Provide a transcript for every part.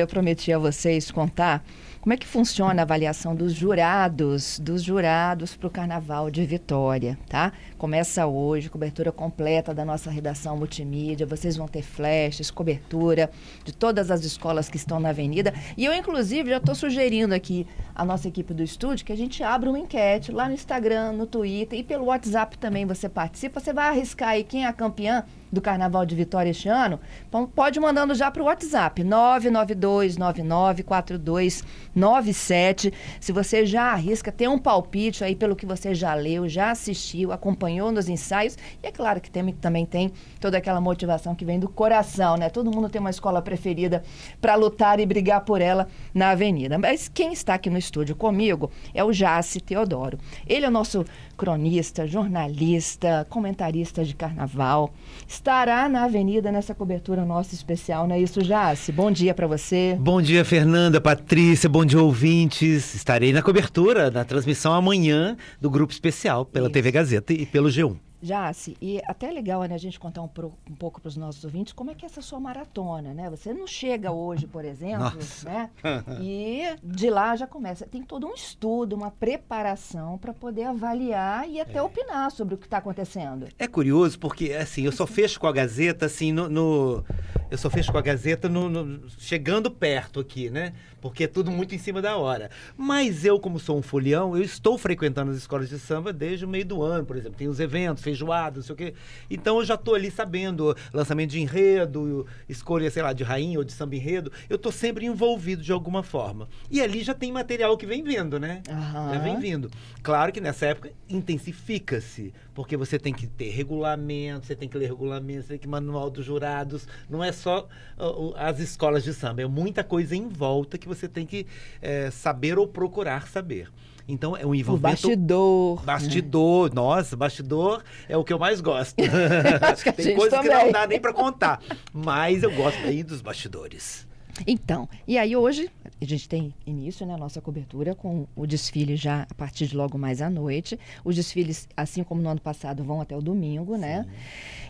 Eu prometi a vocês contar como é que funciona a avaliação dos jurados, dos jurados para o Carnaval de Vitória, tá? Começa hoje, cobertura completa da nossa redação multimídia. Vocês vão ter flashes, cobertura de todas as escolas que estão na avenida. E eu, inclusive, já estou sugerindo aqui à nossa equipe do estúdio que a gente abra uma enquete lá no Instagram, no Twitter e pelo WhatsApp também você participa. Você vai arriscar aí quem é a campeã do Carnaval de Vitória este ano? Pode mandando já para o WhatsApp, 9929942 97. Se você já arrisca, tem um palpite aí pelo que você já leu, já assistiu, acompanhou nos ensaios. E é claro que tem, também tem toda aquela motivação que vem do coração, né? Todo mundo tem uma escola preferida para lutar e brigar por ela na avenida. Mas quem está aqui no estúdio comigo é o Jace Teodoro. Ele é o nosso cronista, jornalista, comentarista de carnaval. Estará na avenida nessa cobertura nossa especial, não é isso, Jace? Bom dia para você. Bom dia, Fernanda, Patrícia, bom dia, ouvintes. Estarei na cobertura, na transmissão amanhã do Grupo Especial pela isso. TV Gazeta e pelo G1. Jace, e até é legal né, a gente contar um, pro, um pouco para os nossos ouvintes como é que é essa sua maratona, né? Você não chega hoje, por exemplo, Nossa. né? e de lá já começa. Tem todo um estudo, uma preparação para poder avaliar e até é. opinar sobre o que está acontecendo. É curioso porque, assim, eu só fecho com a Gazeta, assim, no... no eu só fecho com a Gazeta no, no, chegando perto aqui, né? Porque é tudo muito em cima da hora. Mas eu, como sou um folião, eu estou frequentando as escolas de samba desde o meio do ano, por exemplo. Tem os eventos, feijoada, não sei o quê. Então eu já estou ali sabendo lançamento de enredo, escolha, sei lá, de rainha ou de samba enredo. Eu estou sempre envolvido de alguma forma. E ali já tem material que vem vindo, né? Uhum. Já vem vindo. Claro que nessa época intensifica-se, porque você tem que ter regulamento, você tem que ler regulamento, você tem que manual dos jurados. Não é só uh, as escolas de samba, é muita coisa em volta que você tem que é, saber ou procurar saber. Então é um envolvimento. O bastidor. Bastidor. Né? Nossa, bastidor é o que eu mais gosto. Tem coisas também. que não dá nem para contar. Mas eu gosto aí dos bastidores. Então, e aí hoje a gente tem início na né, nossa cobertura com o desfile já a partir de logo mais à noite. Os desfiles, assim como no ano passado, vão até o domingo, né? Sim. né?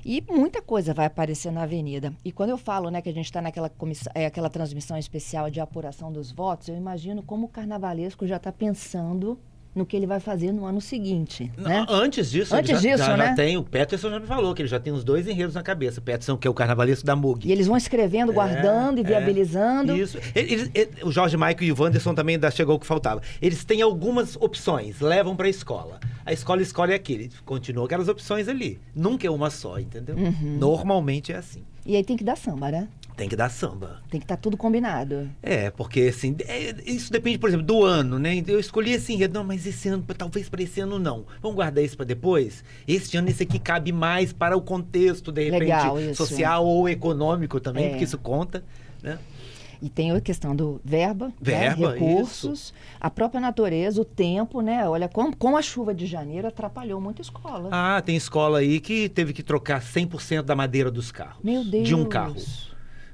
E muita coisa vai aparecer na avenida. E quando eu falo né, que a gente está naquela é, aquela transmissão especial de apuração dos votos, eu imagino como o carnavalesco já está pensando no que ele vai fazer no ano seguinte. Né? Antes disso, Antes já, disso, já, né? já tem. O Peterson já me falou que ele já tem os dois enredos na cabeça. O Peterson, que é o carnavalesco da MUG. E eles vão escrevendo, é, guardando e é, viabilizando. Isso. Eles, eles, o Jorge Michael e o Wanderson também da chegou o que faltava. Eles têm algumas opções, levam para a escola. A escola escolhe aquele. Continua aquelas opções ali. Nunca é uma só, entendeu? Uhum. Normalmente é assim. E aí tem que dar samba, né? Tem que dar samba. Tem que estar tá tudo combinado. É, porque assim, é, isso depende, por exemplo, do ano, né? Eu escolhi esse enredo, não, mas esse ano, talvez para esse ano não. Vamos guardar isso para depois? Este ano esse aqui cabe mais para o contexto, de repente, Legal, social ou econômico também, é. porque isso conta, né? E tem a questão do verba, né? verba né? recursos, isso. a própria natureza, o tempo, né? Olha, com, com a chuva de janeiro atrapalhou muita escola. Ah, tem escola aí que teve que trocar 100% da madeira dos carros. Meu Deus. De um carro.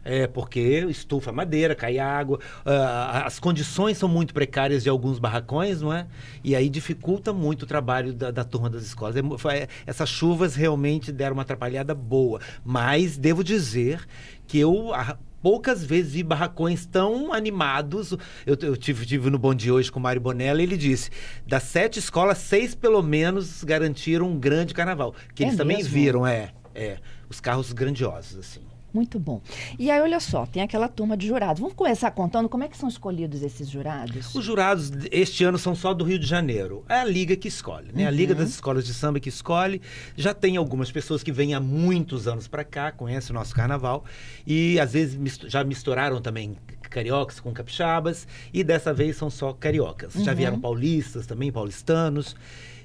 É, porque estufa madeira, cai água, uh, as condições são muito precárias de alguns barracões, não é? E aí dificulta muito o trabalho da, da turma das escolas. É, foi, essas chuvas realmente deram uma atrapalhada boa. Mas devo dizer que eu a, poucas vezes vi barracões tão animados. Eu, eu tive, tive no Bom Dia hoje com o Mário Bonella e ele disse: das sete escolas, seis pelo menos garantiram um grande carnaval. Que é eles mesmo? também viram, é, é. Os carros grandiosos, assim. Muito bom. E aí, olha só, tem aquela turma de jurados. Vamos começar contando como é que são escolhidos esses jurados? Os jurados este ano são só do Rio de Janeiro. É a liga que escolhe, né? Uhum. A liga das escolas de samba que escolhe. Já tem algumas pessoas que vêm há muitos anos para cá, conhecem o nosso carnaval e às vezes já misturaram também cariocas com capixabas e dessa vez são só cariocas. Uhum. Já vieram paulistas também, paulistanos.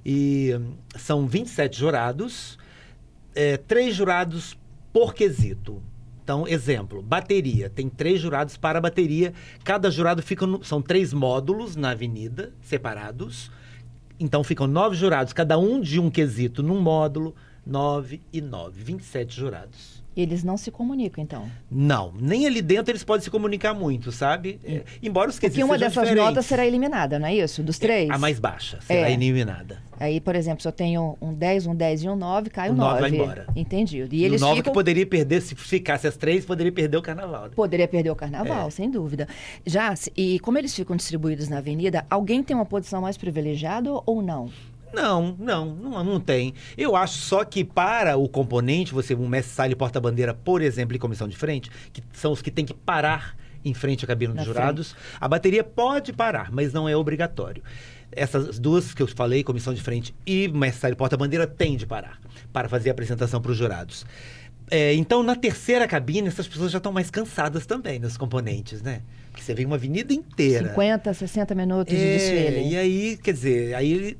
E hum, são 27 jurados, é, três jurados por quesito. Então, exemplo, bateria. Tem três jurados para a bateria. Cada jurado fica. No, são três módulos na avenida, separados. Então ficam nove jurados, cada um de um quesito num módulo. Nove e nove. 27 jurados. Eles não se comunicam, então. Não, nem ali dentro eles podem se comunicar muito, sabe? É, embora os quesitos Porque uma dessas diferentes. notas será eliminada, não é isso? Dos três? A mais baixa será É. eliminada. Aí, por exemplo, se eu tenho um 10, um 10 e um 9, cai o O nove 9. vai embora. Entendi. E, E, eles o nove ficam... que poderia perder, se ficasse as três, poderia perder o carnaval. né? Poderia perder o carnaval, É. sem dúvida. Já, e como eles ficam distribuídos na avenida, alguém tem uma posição mais privilegiada ou não? Não, não, não, não tem. Eu acho só que para o componente, você, um mestre sala e porta-bandeira, por exemplo, e comissão de frente, que são os que têm que parar em frente à cabine dos jurados, a bateria pode parar, mas não é obrigatório. Essas duas que eu falei, comissão de frente e mestre sala e porta-bandeira, têm de parar para fazer a apresentação para os jurados. É, então, na terceira cabine, essas pessoas já estão mais cansadas também, nos componentes, né? Porque você vem uma avenida inteira. 50, 60 minutos de É, desfile. e aí, quer dizer, aí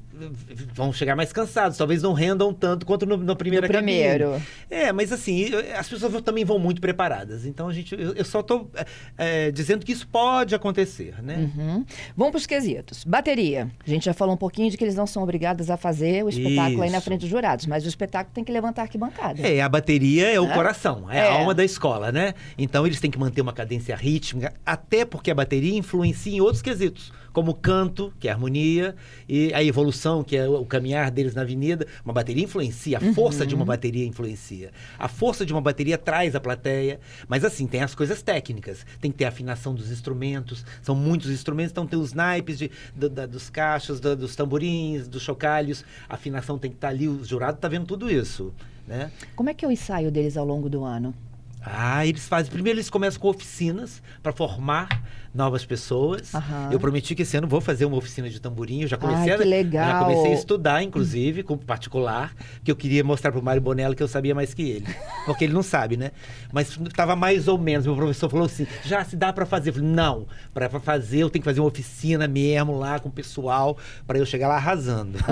vão chegar mais cansados, talvez não rendam tanto quanto no, no primeiro No primeiro. É, mas assim, as pessoas também vão muito preparadas. Então a gente, eu, eu só estou dizendo que isso pode acontecer, né? Uhum. Vamos para os quesitos. Bateria. A gente já falou um pouquinho de que eles não são obrigados a fazer o espetáculo aí na Isso. frente dos jurados, mas o espetáculo tem que levantar a arquibancada. É, a bateria é o Né? coração, é, É. a alma da escola, né? Então eles têm que manter uma cadência rítmica, até porque a bateria influencia em outros quesitos, como o canto, que é a harmonia, e a evolução, que é o caminhar deles na avenida. Uma bateria influencia, a força de uma bateria influencia. A força de uma bateria traz a plateia, mas assim, tem as coisas técnicas. Tem que ter a afinação dos instrumentos, são muitos instrumentos, então tem os naipes de, do- da- dos cachos, do- dos tamborins, dos chocalhos, a afinação tem que estar ali, o jurado está vendo tudo isso, né? Como é que é o ensaio deles ao longo do ano? Ah, eles fazem. Primeiro eles começam com oficinas para formar novas pessoas. Aham. Eu prometi que esse ano vou fazer uma oficina de tamborim. Eu já Ai, comecei, que a, legal. já comecei a estudar, inclusive, com particular, que eu queria mostrar pro Mário Bonella que eu sabia mais que ele. Porque ele não sabe, né? Mas estava mais ou menos. Meu professor falou assim: já se dá para fazer. Eu falei, não, para fazer eu tenho que fazer uma oficina mesmo lá com o pessoal, para eu chegar lá arrasando.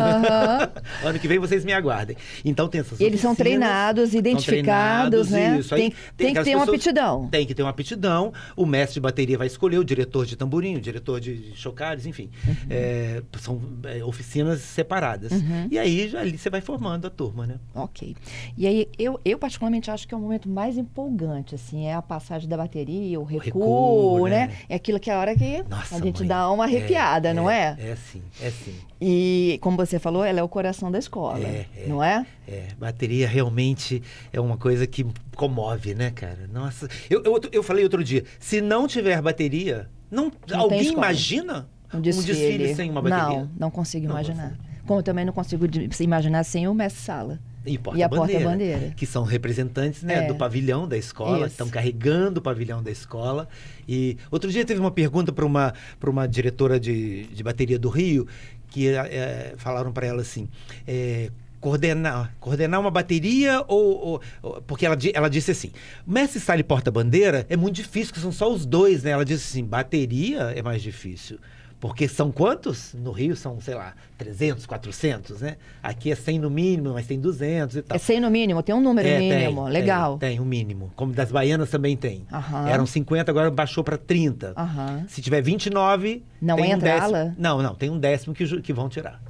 Ano que vem vocês me aguardem. Então tem essas Eles são treinados, são identificados, treinados, né? Isso. Aí Tem- que ter uma pessoas- aptidão. Tem que ter uma aptidão. O mestre de bateria vai escolher o diretor de tamborim, o diretor de chocalhos, enfim. Uhum. É, são é, oficinas separadas. E aí ali você vai formando a turma, né? Ok. E aí, eu, eu particularmente acho que é o momento mais empolgante, assim, é a passagem da bateria, o recuo, recuo, né? né? É aquilo que é a hora que Nossa, a gente mãe. dá uma arrepiada, não é? É sim, é sim. E, como você falou, ela é o coração da escola, É, é. não é? É, bateria realmente é uma coisa que comove, né, cara? Nossa. Eu, eu, eu falei outro dia, se não tiver bateria, não, tem alguém imagina Um desfile. sem uma bateria? Não, não consigo Não imaginar. Como eu também não consigo imaginar sem o mestre sala. E, E a porta-bandeira. Que são representantes né, É. do pavilhão da escola, Isso. estão carregando o pavilhão da escola. E outro dia teve uma pergunta para uma, pra uma diretora de, de bateria do Rio, que eh, falaram para ela assim. eh, Coordenar, coordenar uma bateria ou, ou- Porque ela, ela disse assim: mestre sala e porta-bandeira é muito difícil, que são só os dois, né? Ela disse assim: bateria é mais difícil. Porque são quantos? No Rio são, sei lá, 300, 400, né? Aqui é 100 no mínimo, mas tem 200 e tal. É 100 no mínimo, tem um número É, tem, mínimo. Legal. Tem, tem um mínimo. Como das baianas também tem. Aham. Eram 50, agora baixou para 30. Aham. Se tiver 29, Não tem um entra décimo. ala? Não, não, tem um décimo que, que vão tirar.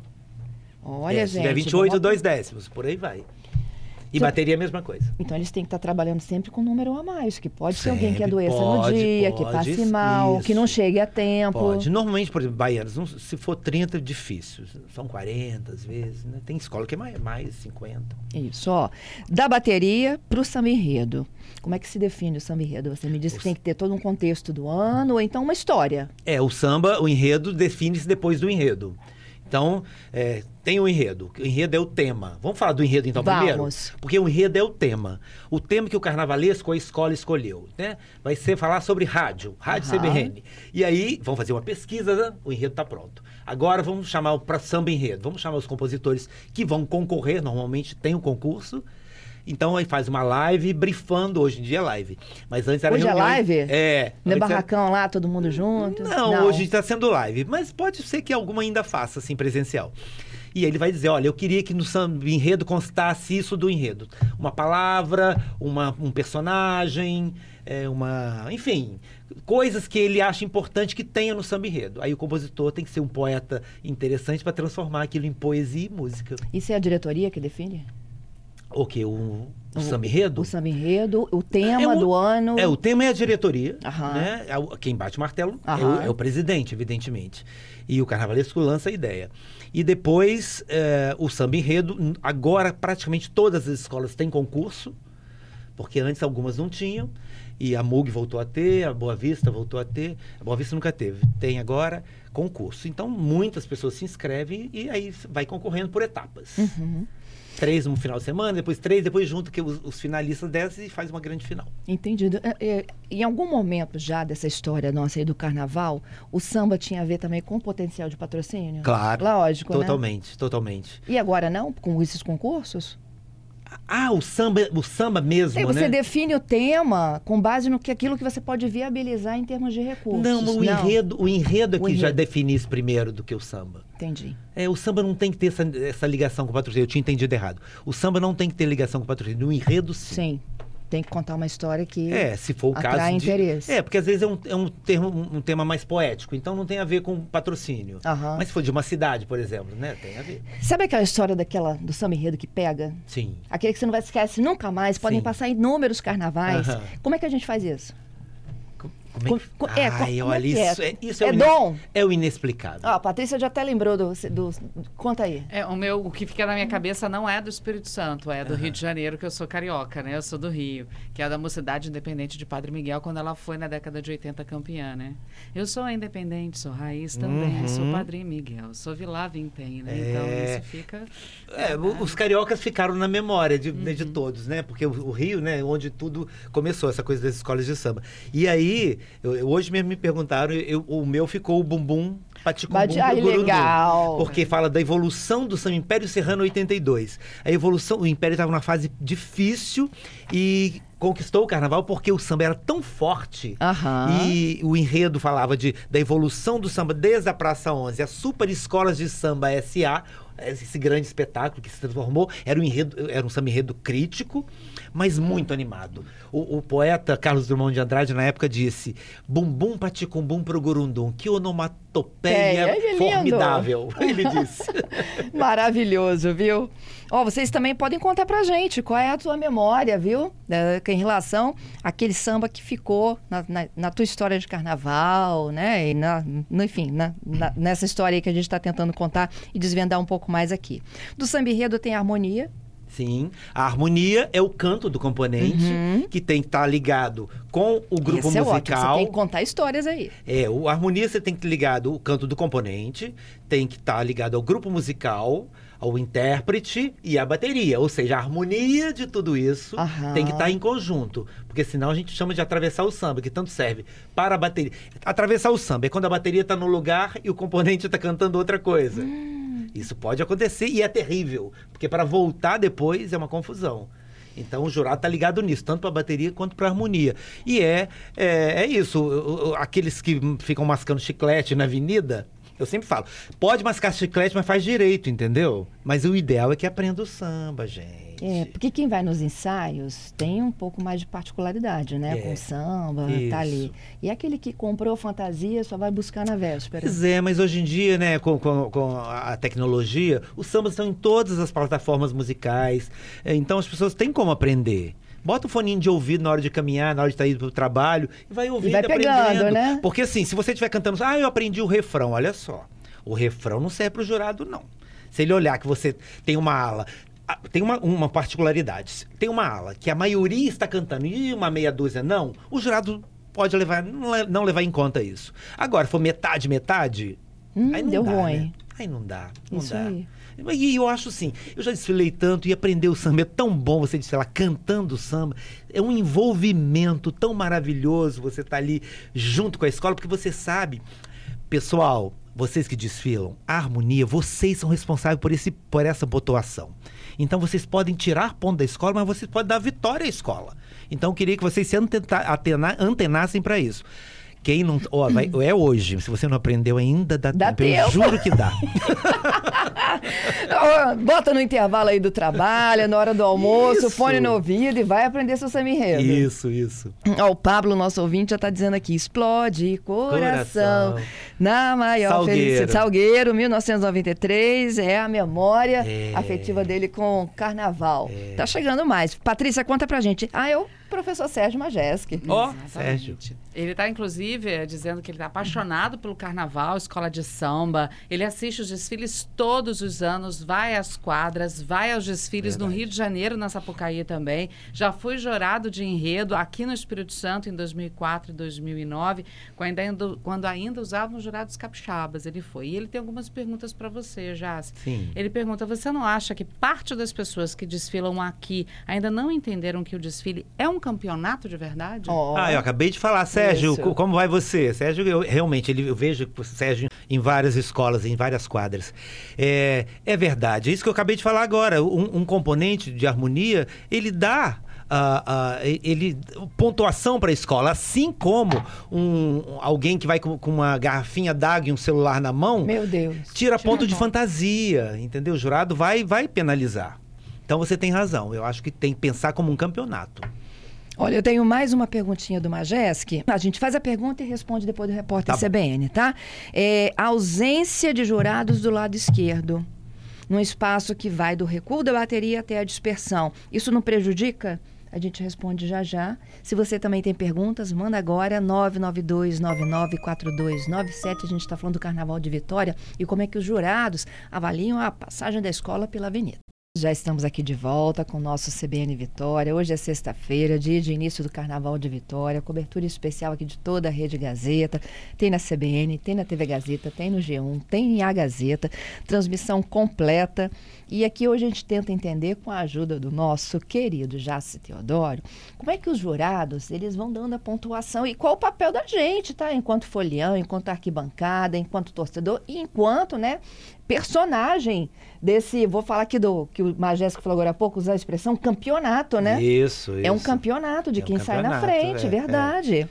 Olha, É, gente. Se tiver 28, vamos- dois décimos, por aí vai. E Então- bateria é a mesma coisa. Então eles têm que estar trabalhando sempre com um número a mais, que pode ser alguém que Sempre adoeça no pode, dia, que pode, passe mal, que não isso. chegue a tempo. Pode. Normalmente, por exemplo, baianas, não- se for 30, é difícil. São 40 às vezes. Né? Tem escola que é mais, mais 50. Isso, ó. Da bateria para o samba enredo. Como é que se define o samba enredo? Você me disse que tem que ter todo um contexto do ano, ou então uma história. É, o samba, o enredo define-se depois do enredo. Então, é, tem o enredo. O enredo é o tema. Vamos falar do enredo então Vamos. primeiro? Porque o enredo é o tema. O tema que o carnavalesco, a escola escolheu, né? Vai ser falar sobre rádio, rádio Aham. CBN. E aí, vamos fazer uma pesquisa, né? o enredo está pronto. Agora vamos chamar para samba enredo. Vamos chamar os compositores que vão concorrer, normalmente tem o concurso. Então aí faz uma live brifando, hoje em dia é live. Mas antes era Hoje é reuniões- live? É. Não é era- barracão lá, todo mundo junto? não, hoje está sendo live, mas pode ser que alguma ainda faça, assim, presencial. E ele vai dizer, olha, eu queria que no samba enredo constasse isso do enredo. Uma palavra, uma, um personagem, é, uma... Enfim, coisas que ele acha importante que tenha no samba enredo. Aí o compositor tem que ser um poeta interessante para transformar aquilo em poesia e música. Isso é a diretoria que define? O que? O, o samba enredo? O samba enredo, o tema É o- do ano. É, o tema é a diretoria, Aham. né? É Quem bate o martelo é o, é o presidente, evidentemente. E o carnavalesco lança a ideia. E depois, é, o samba enredo, n- agora praticamente todas as escolas têm concurso, porque antes algumas não tinham. E a MUG voltou a ter, a Boa Vista voltou a ter. A Boa Vista nunca teve. Tem agora concurso. Então, muitas pessoas se inscrevem e aí vai concorrendo por etapas. Uhum. Três no final de semana, depois três, depois junto que os, os finalistas descem e faz uma grande final. Entendido. É, é, em algum momento já dessa história nossa aí do carnaval, o samba tinha a ver também com potencial de patrocínio? Claro. Lógico, né? Totalmente, totalmente. E agora não? Com esses concursos? Ah, o samba, o samba mesmo, Aí você né? define o tema com base no que aquilo que você pode viabilizar em termos de recursos. Não, mas o enredo, o enredo é O que já enredo. define isso primeiro do que o samba. Entendi. É, o samba não tem que ter essa, essa ligação com o patrocínio. Eu tinha entendido errado. O samba não tem que ter ligação com o patrocínio. O enredo, sim. Sim. Tem que contar uma história que. É, se for o Atrai caso. de- interesse. É, porque às vezes é, um, é um, termo, um, tema mais poético, então não tem a ver com patrocínio. Aham. Mas se for de uma cidade, por exemplo, né? Tem a ver. Sabe aquela história daquela do samba enredo que pega? Sim. Aquele que você não vai esquecer nunca mais, podem Sim. passar inúmeros carnavais. Aham. Como é que a gente faz isso? Co- Como é é, Ai, é olha, que é? isso é, isso é, É o dom? É o inexplicável. Ó, a Patrícia já até lembrou do, do- Conta aí. É, o meu, o que fica na minha cabeça não é do Espírito Santo, é do Rio de Janeiro, que eu sou carioca, né? Eu sou do Rio, que é da Mocidade Independente de Padre Miguel, quando ela foi na década de 80 campeã, né? Eu sou independente, sou raiz também, Uhum. sou Padre Miguel, sou Vila Vintém, né? Então É. isso fica... É, os cariocas ficaram na memória de, né, de Uhum. todos, né? Porque o, o Rio, né, onde tudo começou, essa coisa das escolas de samba. E aí, eu- eu- hoje mesmo me perguntaram, eu- o meu ficou o bumbum paticumbum Bate- Ai, pro gurundu. legal. Porque fala da evolução do samba Império Serrano 82. A evolução, o Império estava numa fase difícil e conquistou o carnaval porque o samba era tão forte Aham. e o enredo falava de, da evolução do samba desde a Praça 11, as super escolas de samba SA, esse grande espetáculo que se transformou, era um, enredo, era um samba enredo crítico, mas muito animado. O, o poeta Carlos Drummond de Andrade, na época, disse: Bumbum paticumbum pro gurundum, que onomatopeia É, lindo. formidável. Ele disse. Maravilhoso, viu? Ó, vocês também podem contar pra gente qual é a tua memória, viu? É, em relação àquele samba que ficou na, na- na tua história de carnaval, né? E na, no- enfim, na- na- nessa história aí que a gente está tentando contar e desvendar um pouco mais aqui. Do samba enredo tem harmonia. Sim, a harmonia é o canto do componente que tem que estar ligado com o grupo Esse é ótimo, você musical. tem que contar histórias aí. É, o harmonia você tem que estar ligado o canto do componente, tem que estar ligado ao grupo musical, ao intérprete e à bateria. Ou seja, a harmonia de tudo isso Aham. tem que estar em conjunto. Porque senão a gente chama de atravessar o samba, que tanto serve para a bateria. Atravessar o samba é quando a bateria está no lugar e o componente está cantando outra coisa. Isso pode acontecer e é terrível, porque para voltar depois é uma confusão. Então o jurado está ligado nisso, tanto para a bateria quanto para a harmonia. E é, é, é isso. Aqueles que ficam mascando chiclete na avenida, eu sempre falo, pode mascar chiclete, mas faz direito, entendeu? Mas o ideal é que aprenda o samba, gente. É, porque quem vai nos ensaios tem um pouco mais de particularidade, né? É. Com samba, Isso. tá ali. E aquele que comprou fantasia só vai buscar na véspera. Pois é, mas hoje em dia, né, com, com, com a tecnologia, os sambas estão em todas as plataformas musicais. É, Então as pessoas têm como aprender. Bota o foninho de ouvido na hora de caminhar, na hora de estar indo pro trabalho, e vai ouvindo vai e pegando, aprendendo. né? Porque assim, se você estiver cantando, ah, eu aprendi o refrão, olha só. O refrão não serve pro jurado, não. Se ele olhar que você tem uma ala. Tem uma, uma particularidade. Tem uma ala que a maioria está cantando e uma meia dúzia não, o jurado pode levar, não le- não levar em conta isso. Agora, se for metade, metade, Hum, aí não deu dá, ruim. né? Aí não dá, não Isso dá. aí. E eu acho assim, eu já desfilei tanto e aprender o samba é tão bom você desfilar cantando samba. É um envolvimento tão maravilhoso você estar ali junto com a escola, porque você sabe, pessoal, vocês que desfilam, a harmonia, vocês são responsáveis por, esse, por essa pontuação. Então vocês podem tirar ponto da escola, mas vocês podem dar vitória à escola. Então eu queria que vocês se antena- para isso. Quem não. Ó, vai- é hoje. Se você não aprendeu ainda, dá, Dá tempo. Eu tempo. juro que dá. Bota no intervalo aí do trabalho, na hora do almoço, Isso. fone no ouvido e vai aprender seu samba enredo. Isso, isso. Ó, o Pablo, nosso ouvinte, já está dizendo aqui: explode coração, Coração. na maior Salgueiro. felicidade. Salgueiro, 1993, é a memória É. afetiva dele com carnaval. Tá chegando mais. Patrícia, conta pra gente. Ah, eu, professor Sérgio Majeski. Ó, Exatamente. Sérgio. Ele está, inclusive, eh, dizendo que ele está apaixonado pelo carnaval, escola de samba. Ele assiste os desfiles todos os anos, vai às quadras, vai aos desfiles no Rio de Janeiro, na Sapucaí também. Já foi jurado de enredo aqui no Espírito Santo em 2004 e 2009, quando ainda, quando ainda usavam jurados capixabas. Ele foi. E ele tem algumas perguntas para você, Jace. Sim. Ele pergunta: você não acha que parte das pessoas que desfilam aqui ainda não entenderam que o desfile é um campeonato de verdade? Ó, Ah, eu acabei de falar, Sérgio, Isso. co- como vai você? Sérgio, eu, realmente, ele, eu vejo o Sérgio em várias escolas, em várias quadras. É, é verdade, é isso que eu acabei de falar agora. Um, um componente de harmonia, ele dá. ah, e- ele pontuação para a escola, assim como um, alguém que vai com, com uma garrafinha d'água e um celular na mão, Meu Deus. tira ponto de fantasia, entendeu? O jurado vai, vai penalizar. Então você tem razão. Eu acho que tem que pensar como um campeonato. Olha, eu tenho mais uma perguntinha do Majeski. A gente faz a pergunta e responde depois do repórter Tá. CBN, tá? É, ausência de jurados do lado esquerdo, num espaço que vai do recuo da bateria até a dispersão. Isso não prejudica? A gente responde já já. Se você também tem perguntas, manda agora 992994297. A gente está falando do Carnaval de Vitória e como é que os jurados avaliam a passagem da escola pela avenida. Já estamos aqui de volta com o nosso CBN Vitória. Hoje é sexta-feira, dia de início do Carnaval de Vitória. Cobertura especial aqui de toda a Rede Gazeta. Tem na CBN, tem na TV Gazeta, tem no G1, tem em A Gazeta. Transmissão completa. E aqui hoje a gente tenta entender, com a ajuda do nosso querido Jace Teodoro, como é que os jurados eles vão dando a pontuação e qual o papel da gente, tá? Enquanto folião, enquanto arquibancada, enquanto torcedor e enquanto, né, personagem desse, vou falar aqui do que o Majesco falou agora há pouco, usar a expressão campeonato, né? Isso, isso. É um campeonato de É um quem sai na campeonato, frente, é, verdade.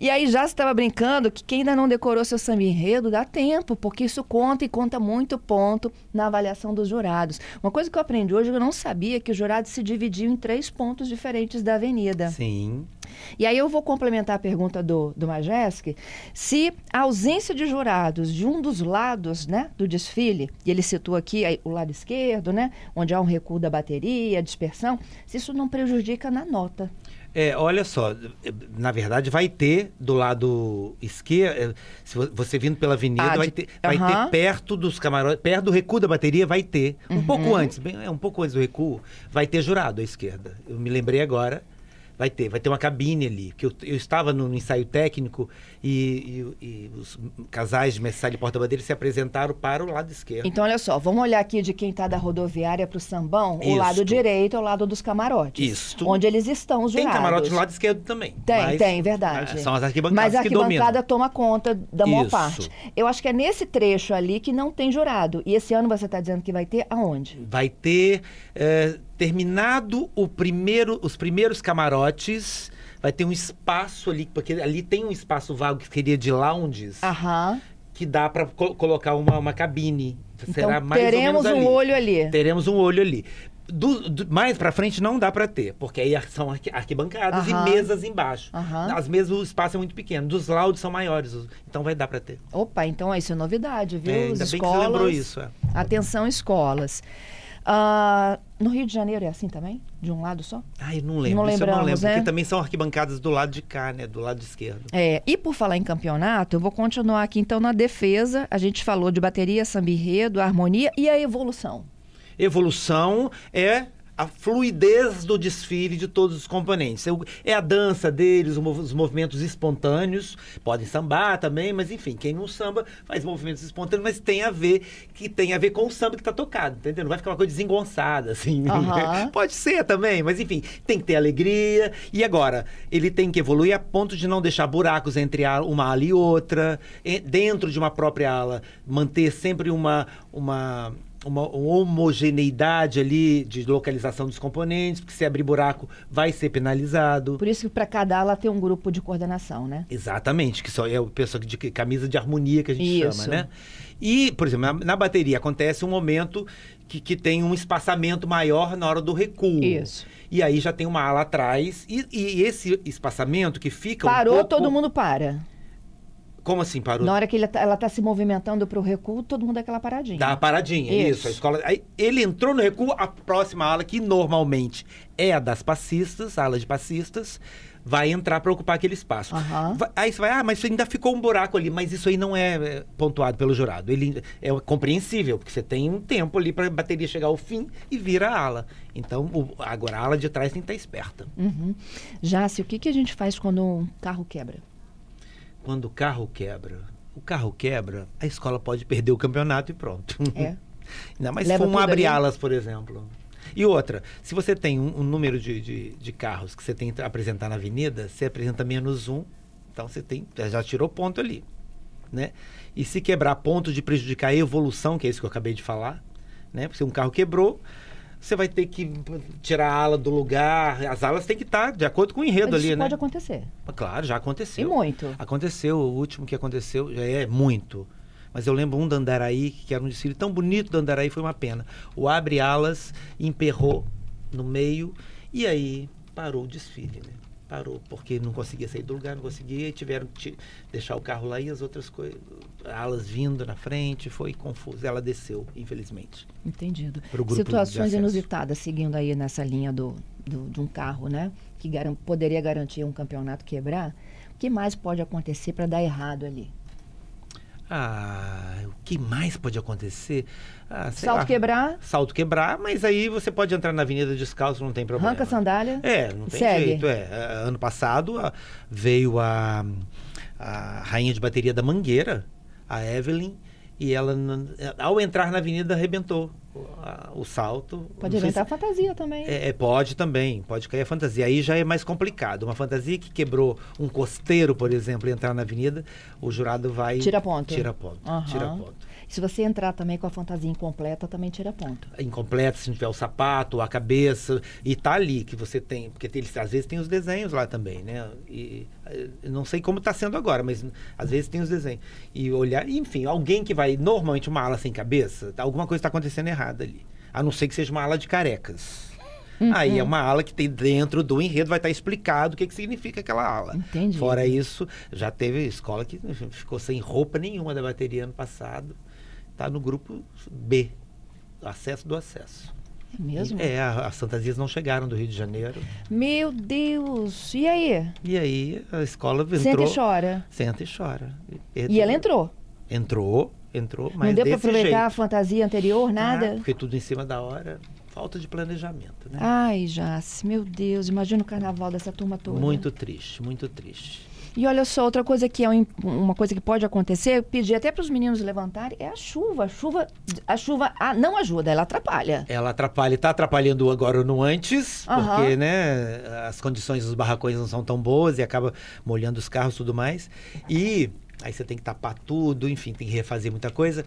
E aí já estava brincando que quem ainda não decorou seu samba enredo dá tempo, porque isso conta e conta muito ponto na avaliação dos jurados. Uma coisa que eu aprendi hoje, eu não sabia que os jurados se dividiam em três pontos diferentes da avenida. Sim. E aí eu vou complementar a pergunta do, do Majeski, se a ausência de jurados de um dos lados né, do desfile, e ele citou aqui aí, o lado esquerdo, né, onde há um recuo da bateria, dispersão, se isso não prejudica na nota. É, olha só, na verdade vai ter do lado esquerdo, se vo- você vindo pela avenida, Ah, vai, ter, vai ter perto dos camarotes, perto do recuo da bateria vai ter, um Uhum. pouco antes, bem, é um pouco antes do recuo, vai ter jurado à esquerda. Eu me lembrei agora, vai ter, vai ter uma cabine ali, que eu, eu estava no, ensaio técnico e, e- e os casais de Messalha e Porta-Bandeira se apresentaram para o lado esquerdo. Então, olha só, vamos olhar aqui de quem está da rodoviária para o sambão, o Isto. lado direito é o lado dos camarotes. Isto. Onde eles estão, os Tem jurados. camarote no lado esquerdo também. Tem, mas, tem, verdade. São as arquibancadas Mas a arquibancada toma conta da maior Isso. parte. Eu acho que é nesse trecho ali que não tem jurado. E esse ano você está dizendo que vai ter aonde? vai ter eh, terminado o primeiro, os primeiros camarotes, vai ter um espaço ali, porque ali tem um espaço vago que seria de lounges, Aham. que dá para colocar uma, uma cabine. Será Então mais teremos ou um menos ali. olho ali. Teremos um olho ali. Do- do- mais pra frente não dá pra ter, porque aí são arqui- arquibancadas Aham. e mesas embaixo. Aham. As mesas, o espaço é muito pequeno. Dos laudos são maiores, então vai dar pra ter. Opa, então isso é novidade, viu? É, As ainda bem que escolas... você lembrou isso. é. Atenção, escolas. Ah, no Rio de Janeiro é assim também? De um lado só? Ai, não lembro. Não isso eu não lembramos, lembro, né? porque também são arquibancadas do lado de cá, né? Do lado esquerdo. É, e por falar em campeonato, eu vou continuar aqui então na defesa. A gente falou de bateria, samba enredo, harmonia e a evolução. Evolução é a fluidez do desfile de todos os componentes. É a dança deles, os movimentos espontâneos. Podem sambar também, mas enfim, quem não samba faz movimentos espontâneos, mas tem a ver que tem a ver com o samba que está tocado, entendeu? Não vai ficar uma coisa desengonçada, assim. Aham. Pode ser também, mas enfim, tem que ter alegria. E agora, ele tem que evoluir a ponto de não deixar buracos entre uma ala e outra, dentro de uma própria ala, manter sempre uma, uma, uma homogeneidade ali de localização dos componentes, porque se abrir buraco vai ser penalizado. Por isso que para cada ala tem um grupo de coordenação, né? Exatamente, que só é o pessoal de camisa de harmonia que a gente Isso. chama, né? E, por exemplo, na, na bateria acontece um momento que, que tem um espaçamento maior na hora do recuo. Isso. E aí já tem uma ala atrás. E, e esse espaçamento que fica. um Parou, pouco- todo mundo para. Como assim parou? Na hora que ele tá- ela está se movimentando para o recuo, todo mundo dá aquela paradinha. Dá uma paradinha, Isso. isso. A escola. Aí ele entrou no recuo, a próxima ala, que normalmente é a das passistas, a ala de passistas, vai entrar para ocupar aquele espaço. Aham. Va- Aí você vai, ah, mas ainda ficou um buraco ali, mas isso aí não é é, pontuado pelo jurado. Ele é compreensível, porque você tem um tempo ali para a bateria chegar ao fim e vira a ala. Então, o- agora a ala de trás tem que estar esperta. Uhum. Jace, o que, que a gente faz quando um carro quebra? Quando o carro quebra, o carro quebra, a escola pode perder o campeonato e pronto. É. Ainda mais se Leva for um abre-alas, por exemplo. E outra, se você tem um, um número de, de, de carros que você tem que apresentar na avenida, você apresenta menos um, então você tem, já tirou ponto ali. Né? E se quebrar ponto de prejudicar a evolução, que é isso que eu acabei de falar, né? Porque se um carro quebrou, você vai ter que tirar a ala do lugar, as alas têm que estar de acordo com o enredo Isso ali, né? pode acontecer. Claro, já E aconteceu. muito. Aconteceu, o último que aconteceu já é muito. Mas eu lembro um do Andaraí, que era um desfile tão bonito do Andaraí, foi uma pena. O abre-alas emperrou no meio e aí parou o desfile, né? Parou, porque não conseguia sair do lugar, não conseguia, e tiveram que deixar o carro lá e as outras coisas, alas vindo na frente, foi confuso. Ela desceu, infelizmente. Entendido. Situações inusitadas, seguindo aí nessa linha do, do- de um carro, né? Que garan- poderia garantir um campeonato quebrar. O que mais pode acontecer para dar errado ali? Ah, o que mais pode acontecer? Ah, Salto lá. quebrar, Salto quebrar, mas aí você pode entrar na avenida descalço, não tem problema. arranca a sandália. É, não tem Segue. jeito. É. É, Ano passado a- veio a, a rainha de bateria da Mangueira, a Evelyn, e ela, ao entrar na avenida, arrebentou a- o salto. Pode inventar se- fantasia também. é, é, pode também, pode cair a fantasia. Aí já é mais complicado. Uma fantasia que quebrou um costeiro, por exemplo, e entrar na avenida, o jurado vai. Tira ponto. Tira ponto. Aham. Tira ponto. Se você entrar também com a fantasia incompleta, também tira ponto. incompleto, se não tiver o sapato, a cabeça, e tá ali que você tem, porque tem, às vezes tem os desenhos lá também, né? E não sei como está sendo agora, mas às vezes tem os desenhos. E olhar, enfim, alguém que vai, normalmente uma ala sem cabeça, tá- alguma coisa está acontecendo errada ali. A não ser que seja uma ala de carecas. Aí é uma ala que tem dentro do enredo, vai estar explicado o que, que significa aquela ala. Entendi. Fora isso, já teve escola que ficou sem roupa nenhuma da bateria ano passado. Está no grupo B, acesso do acesso. É mesmo? É, a- as fantasias não chegaram do Rio de Janeiro. Meu Deus! E aí? E aí a escola entrou. Senta e chora. Senta e chora. E ela entrou. Entrou, entrou, mas não deu para aproveitar a jeito. fantasia anterior, nada? Ah, porque tudo em cima da hora. Falta de planejamento, né? Ai, Jace, meu Deus, imagina o carnaval dessa turma toda. Muito triste, muito triste. E olha só, outra coisa que é um- uma coisa que pode acontecer, eu pedi até para os meninos levantarem, é a chuva. A chuva, a chuva ah, não ajuda, ela atrapalha. Ela atrapalha, está atrapalhando agora no antes, Aham. porque né, as condições dos barracões não são tão boas e acaba molhando os carros e tudo mais. E aí você tem que tapar tudo, enfim, tem que refazer muita coisa.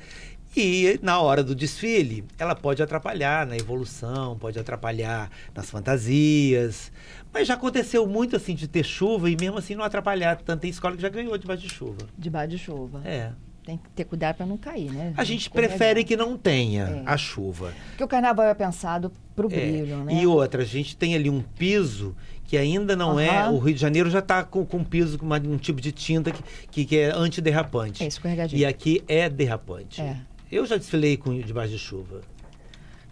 E na hora do desfile, ela pode atrapalhar na evolução, pode atrapalhar nas fantasias. Mas já aconteceu muito assim de ter chuva e mesmo assim não atrapalhar. Tanto tem escola que já ganhou debaixo de chuva. Debaixo de chuva. É. Tem que ter cuidado para não cair, né? A gente prefere que não tenha É. a chuva. Porque o carnaval é pensado pro É, brilho, né? E outra, a gente tem ali um piso que ainda não é. Aham. O Rio de Janeiro já está com, com um piso, com uma- um tipo de tinta que, que, que é antiderrapante. É escorregadinho. E aqui é derrapante. É. Eu já desfilei com debaixo de chuva.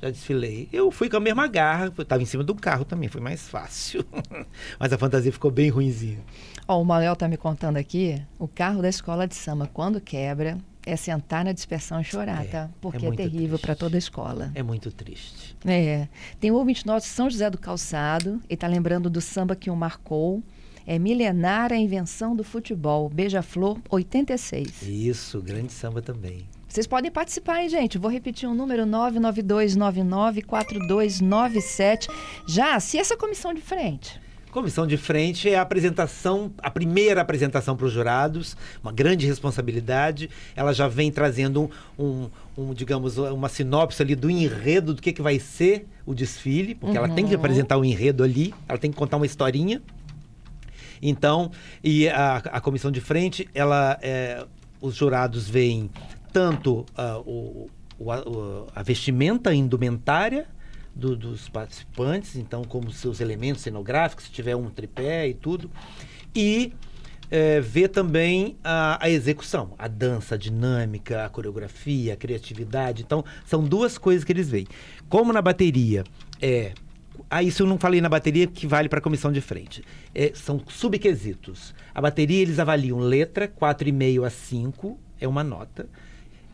Já desfilei. Eu fui com a mesma garra, estava em cima do carro também, foi mais fácil. Mas a fantasia ficou bem ruinzinha. Ó, o Manuel tá me contando aqui, o carro da escola de samba, quando quebra, é sentar na dispersão e chorar, É, tá? Porque é é, terrível para toda a escola. É muito triste. É. Tem um ouvinte nosso, São José do Calçado, e tá lembrando do samba que o marcou. É milenar a invenção do futebol. Beija-Flor 86. Isso, grande samba também. Vocês podem participar, hein, gente? Vou repetir o número 992994297. Já, se essa comissão de frente Comissão de frente é a apresentação, a primeira apresentação para os jurados, uma grande responsabilidade. Ela já vem trazendo um, um, um, digamos, uma sinopse ali do enredo do que, que vai ser o desfile, porque ela tem que apresentar o enredo ali, ela tem que contar uma historinha. Então, e a, a comissão de frente, ela, é, os jurados veem tanto ah, o, o- a, vestimenta indumentária do- dos participantes, então como seus elementos cenográficos, se tiver um tripé e tudo, e é, vê também a, a execução, a dança, a dinâmica, a coreografia, a criatividade. Então, são duas coisas que eles veem. Como na bateria é ah, isso eu não falei na bateria, que vale para a comissão de frente. É, são subquesitos. A bateria eles avaliam letra, 4,5 a 5, é uma nota.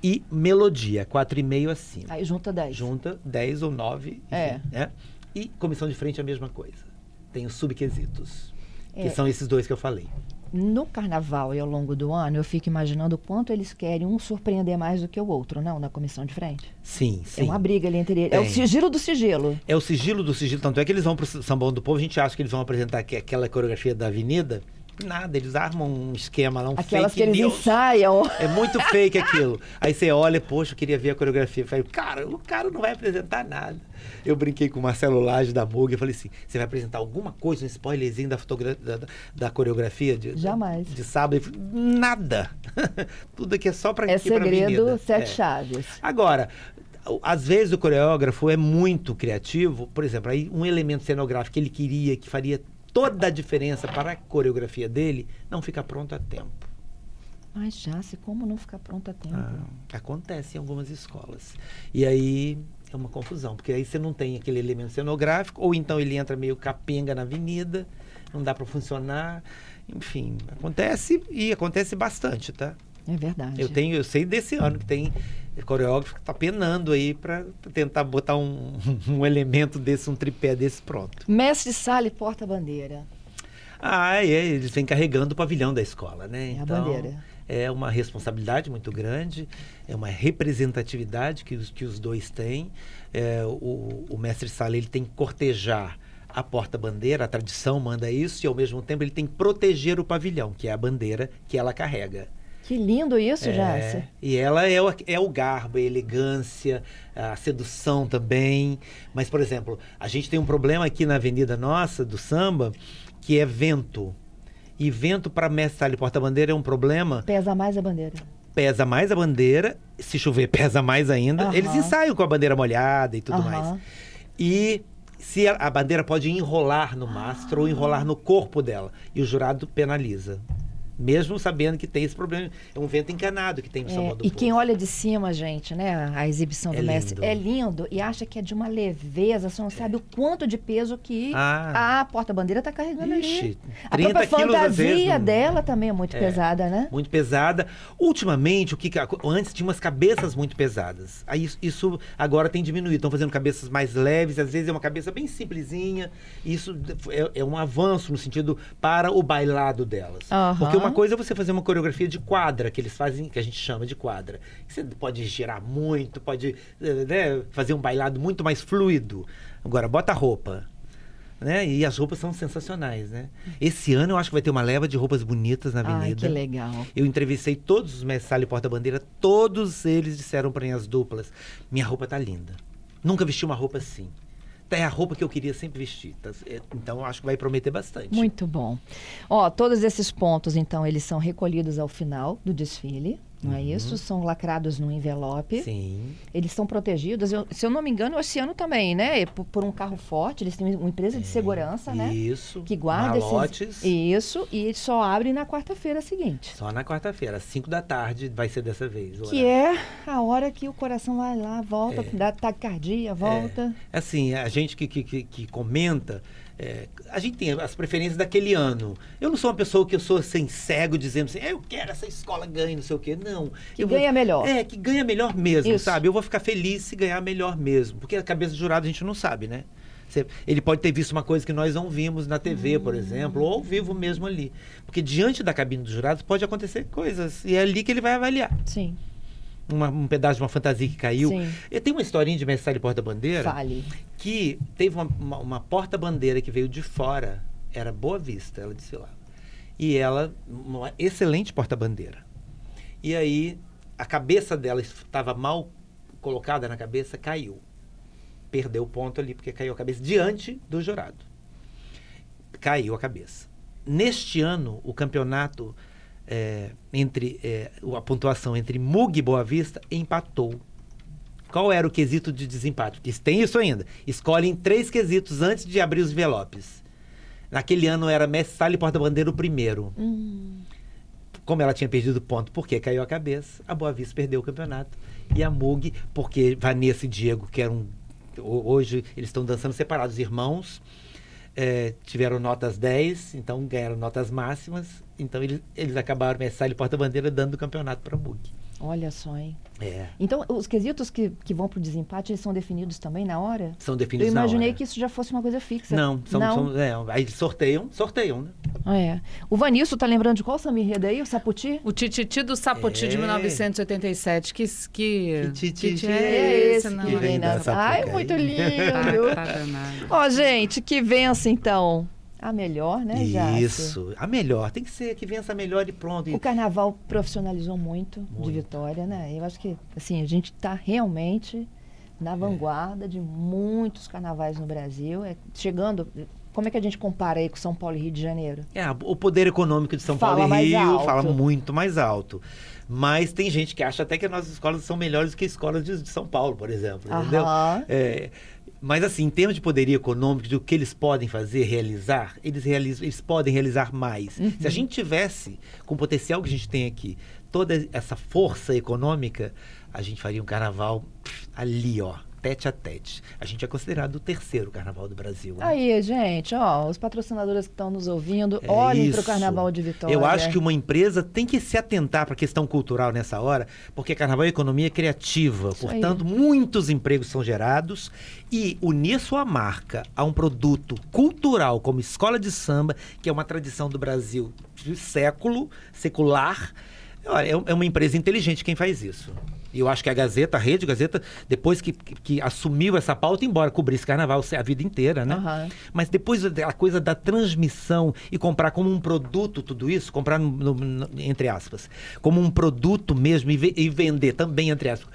E melodia, 4,5 a 5. Aí junta 10. Junta 10 ou 9. É. né? E comissão de frente é a mesma coisa. Tem os subquesitos. É. Que são esses dois que eu falei. No carnaval e ao longo do ano, eu fico imaginando o quanto eles querem um surpreender mais do que o outro, não? Na comissão de frente. Sim, sim. É uma briga ali entre eles. É o Tem. sigilo do sigilo. É o sigilo do sigilo, tanto é que eles vão pro Sambão do Povo, a gente acha que eles vão apresentar aqu- aquela coreografia da avenida. Nada, eles armam um esquema lá, um Aquelas fake que eles news. ensaiam. É muito fake aquilo. Aí você olha, poxa, eu queria ver a coreografia. Eu falei, cara, o cara não vai apresentar nada. Eu brinquei com o Marcelo Lage da Mug e falei assim: você vai apresentar alguma coisa, um spoilerzinho da, da, da- da coreografia de, Jamais. de sábado? Ele falou, nada. Tudo aqui é só pra É segredo, avenida. sete É. chaves. Agora, às vezes o coreógrafo é muito criativo, por exemplo, aí um elemento cenográfico que ele queria, que faria toda a diferença para a coreografia dele, não fica pronto a tempo. Mas já, se como não ficar pronto a tempo? Ah, acontece em algumas escolas. E aí é uma confusão, porque aí você não tem aquele elemento cenográfico, ou então ele entra meio capenga na avenida, não dá para funcionar. Enfim, acontece e acontece bastante, tá? É verdade. Eu tenho, eu sei desse ano que tem coreógrafo que tá penando aí para tentar botar um, um elemento desse, um tripé desse pronto. Mestre Sala e porta-bandeira. Ah, é, eles vêm carregando o pavilhão da escola, né? É a bandeira. É uma responsabilidade muito grande, é uma representatividade que os, que os dois têm. É, o, o mestre Sala ele tem que cortejar a porta-bandeira, a tradição manda isso, e ao mesmo tempo ele tem que proteger o pavilhão, que é a bandeira que ela carrega. Que lindo isso. É, e ela é o, é o garbo, a elegância, a sedução também. Mas, por exemplo, a gente tem um problema aqui na avenida nossa, do samba, que é vento. E vento para mestre e porta-bandeira é um problema. Pesa mais a bandeira. Pesa mais a bandeira, se chover pesa mais ainda. Aham. Eles ensaiam com a bandeira molhada e tudo Aham. mais. E se a, a bandeira pode enrolar no mastro ou enrolar no corpo dela. E o jurado penaliza. Mesmo sabendo que tem esse problema. É um vento encanado que tem no É, Samba do e quem olha de cima, gente, né, a exibição do É mestre, lindo. é lindo e acha que é de uma leveza, você não sabe o quanto de peso que Ah. a porta-bandeira está carregando Ixi, ali. A 30 própria quilos, às fantasia não- dela também é muito É. pesada, né? muito pesada. Ultimamente, o que antes tinha umas cabeças muito pesadas. Aí isso, isso agora tem diminuído. Estão fazendo cabeças mais leves, às vezes é uma cabeça bem simplesinha. Isso é, é um avanço no sentido para o bailado delas. Aham. Porque uma coisa é você fazer uma coreografia de quadra, que eles fazem, que a gente chama de quadra. Você pode girar muito, pode né, fazer um bailado muito mais fluido. Agora, bota roupa. Né? E as roupas são sensacionais, né? Esse ano eu acho que vai ter uma leva de roupas bonitas na avenida. Ai, que legal. Eu entrevistei todos os mestres e porta-bandeira, todos eles disseram para mim as duplas: minha roupa tá linda. Nunca vesti uma roupa assim. É a roupa que eu queria sempre vestir. tá? É, Então acho que vai prometer bastante. Muito bom. Ó, todos esses pontos, então, eles são recolhidos ao final do desfile, não é isso? São lacrados no envelope. Uhum. Sim. Eles são protegidos, eu- se eu não me engano, esse ano também, né? Por, por um carro forte, eles têm uma empresa de segurança, né? Isso. Que guarda malotes. esses... Isso, e eles só abrem na quarta-feira seguinte. Só na quarta-feira, às 5 da tarde, vai ser dessa vez. o Que é a hora que o coração vai lá, volta, dá taquicardia, volta. Assim, a gente que, que, que, que comenta, é, a gente tem as preferências daquele ano. Eu não sou uma pessoa que eu sou assim, cego, dizendo assim, eu quero essa escola ganhe, não sei o quê. Não. Que Eu vou- ganha melhor. É, que ganha melhor mesmo, Isso. sabe? Eu vou ficar feliz se ganhar melhor mesmo. Porque a cabeça do jurado a gente não sabe, né? Ele pode ter visto uma coisa que nós não vimos na TV, por exemplo, ou ao vivo mesmo ali. Porque diante da cabine dos jurados pode acontecer coisas. E é ali que ele vai avaliar. Sim, Uma- um pedaço de uma fantasia que caiu. Sim. E tem uma historinha de Mestre e Porta-Bandeira fale. que teve uma, uma- uma porta-bandeira que veio de fora. era Boa Vista, ela desfilava. E ela, uma excelente porta-bandeira. E aí, a cabeça dela estava mal colocada na cabeça, caiu. Perdeu o ponto ali, porque caiu a cabeça diante do jurado. Caiu a cabeça. Neste ano, o campeonato é, entre é, a pontuação entre Mug e Boa Vista empatou. Qual era o quesito de desempate? Porque tem isso ainda. Escolhem três quesitos antes de abrir os envelopes. Naquele ano era Messi Sala e Porta-Bandeira o primeiro. Hum. Como ela tinha perdido ponto porque caiu a cabeça, a Boa Vista perdeu o campeonato. E a Mug, porque Vanessa e Diego, que eram. Hoje eles estão dançando separados, irmãos, é, tiveram notas 10, então ganharam notas máximas. Então eles, eles acabaram, Messi Sala e Porta-Bandeira, dando o campeonato para a Mug. Olha só, hein? É. Então, os quesitos que, que vão para o desempate, eles são definidos também na hora? São definidos Eu na imaginei hora. que isso já fosse uma coisa fixa. Não, são, Não. são- é, aí eles sorteiam, sorteiam, né? Ah, é. O Vanilson tá lembrando de qual samba enredo aí? O Saputi? O Tititi do Sapoti de É. 1987. Que, que, Que tititi que É esse não, que vem da Ai, muito lindo. Ó, gente, que vença então. A melhor, né, Jace? Isso. A melhor. Tem que ser que vença a melhor e pronto. O carnaval profissionalizou muito, de Muito. Vitória, né? Eu acho que, assim, a gente está realmente É. na vanguarda de muitos carnavais no Brasil. É, chegando. Como é que a gente compara aí com São Paulo e Rio de Janeiro? É, o poder econômico de São Fala Paulo e Rio alto. fala muito mais alto. Mas tem gente que acha até que as nossas escolas são melhores que escolas de, de São Paulo, por exemplo. Entendeu? É, mas assim, em termos de poderio econômico, do que eles podem fazer, realizar, eles, realizam, eles podem realizar mais. Uhum. Se a gente tivesse, com o potencial que a gente tem aqui, toda essa força econômica, a gente faria um carnaval ali, ó, tete a tete. A gente é considerado o terceiro carnaval do Brasil. né? Aí, gente, ó, os patrocinadores que estão nos ouvindo, É olhem para o. Carnaval de Vitória. Eu acho que uma empresa tem que se atentar para a questão cultural nessa hora, porque carnaval é economia criativa. Isso aí. portanto, muitos empregos são gerados e unir sua marca a um produto cultural como escola de samba, que é uma tradição do Brasil de século, secular, olha, é é uma empresa inteligente quem faz isso. E eu acho que a Gazeta, a Rede Gazeta, depois que, que, que assumiu essa pauta, embora cobrisse carnaval a vida inteira, né? Aham. Mas depois a coisa da transmissão e comprar como um produto tudo isso, comprar no- no- no- entre aspas, como um produto mesmo e, ve- e vender também entre aspas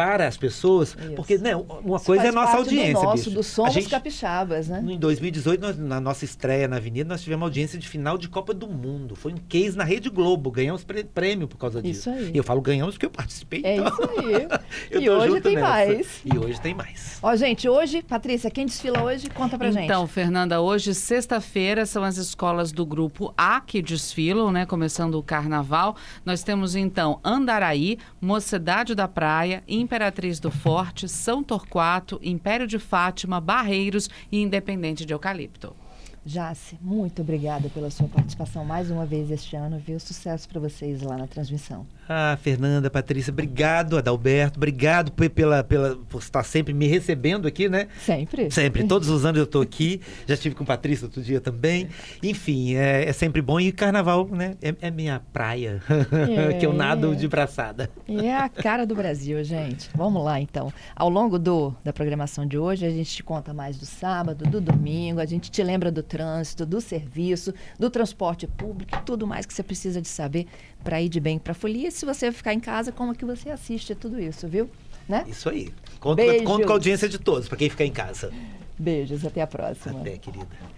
para as pessoas, Isso. porque né, uma Isso coisa é a nossa parte audiência, do nosso, bicho. do a Somos gente, Capixabas, né? em 2018, nós- na nossa estreia na Avenida, nós tivemos audiência de final de Copa do Mundo. Foi um case na Rede Globo. Ganhamos prêmio por causa disso. Isso aí. E eu falo ganhamos porque eu participei. É então. isso aí. Eu e tô hoje junto tem nessa. mais. E hoje tem mais. Ó, gente, hoje, Patrícia, quem desfila hoje? Conta pra gente. Então, Fernanda, hoje, sexta-feira, são as escolas do grupo A que desfilam, né? Começando o carnaval. Nós temos, então, Andaraí, Mocidade da Praia, Imperatriz do Forte, São Torquato, Império de Fátima, Barreiros e Independente de Eucalipto. Jace, muito obrigada pela sua participação mais uma vez este ano, viu? Sucesso para vocês lá na transmissão. Ah, Fernanda, Patrícia, obrigado, Adalberto, obrigado pe- pela, pela, por estar sempre me recebendo aqui, né? Sempre. Sempre, todos os anos eu estou aqui. Já estive com Patrícia outro dia também. Enfim, é, é sempre bom. E carnaval, né? É, é minha praia, É. que eu nado de braçada. É a cara do Brasil, gente. Vamos lá, então. Ao longo do, da programação de hoje, a gente te conta mais do sábado, do domingo, a gente te lembra do trânsito, do serviço, do transporte público, tudo mais que você precisa de saber para ir de bem para a folia. E se você ficar em casa, como que você assiste tudo isso, viu? Né? Isso aí. Conto, conto com a audiência de todos, para quem ficar em casa. Beijos, até a próxima. Até, querida.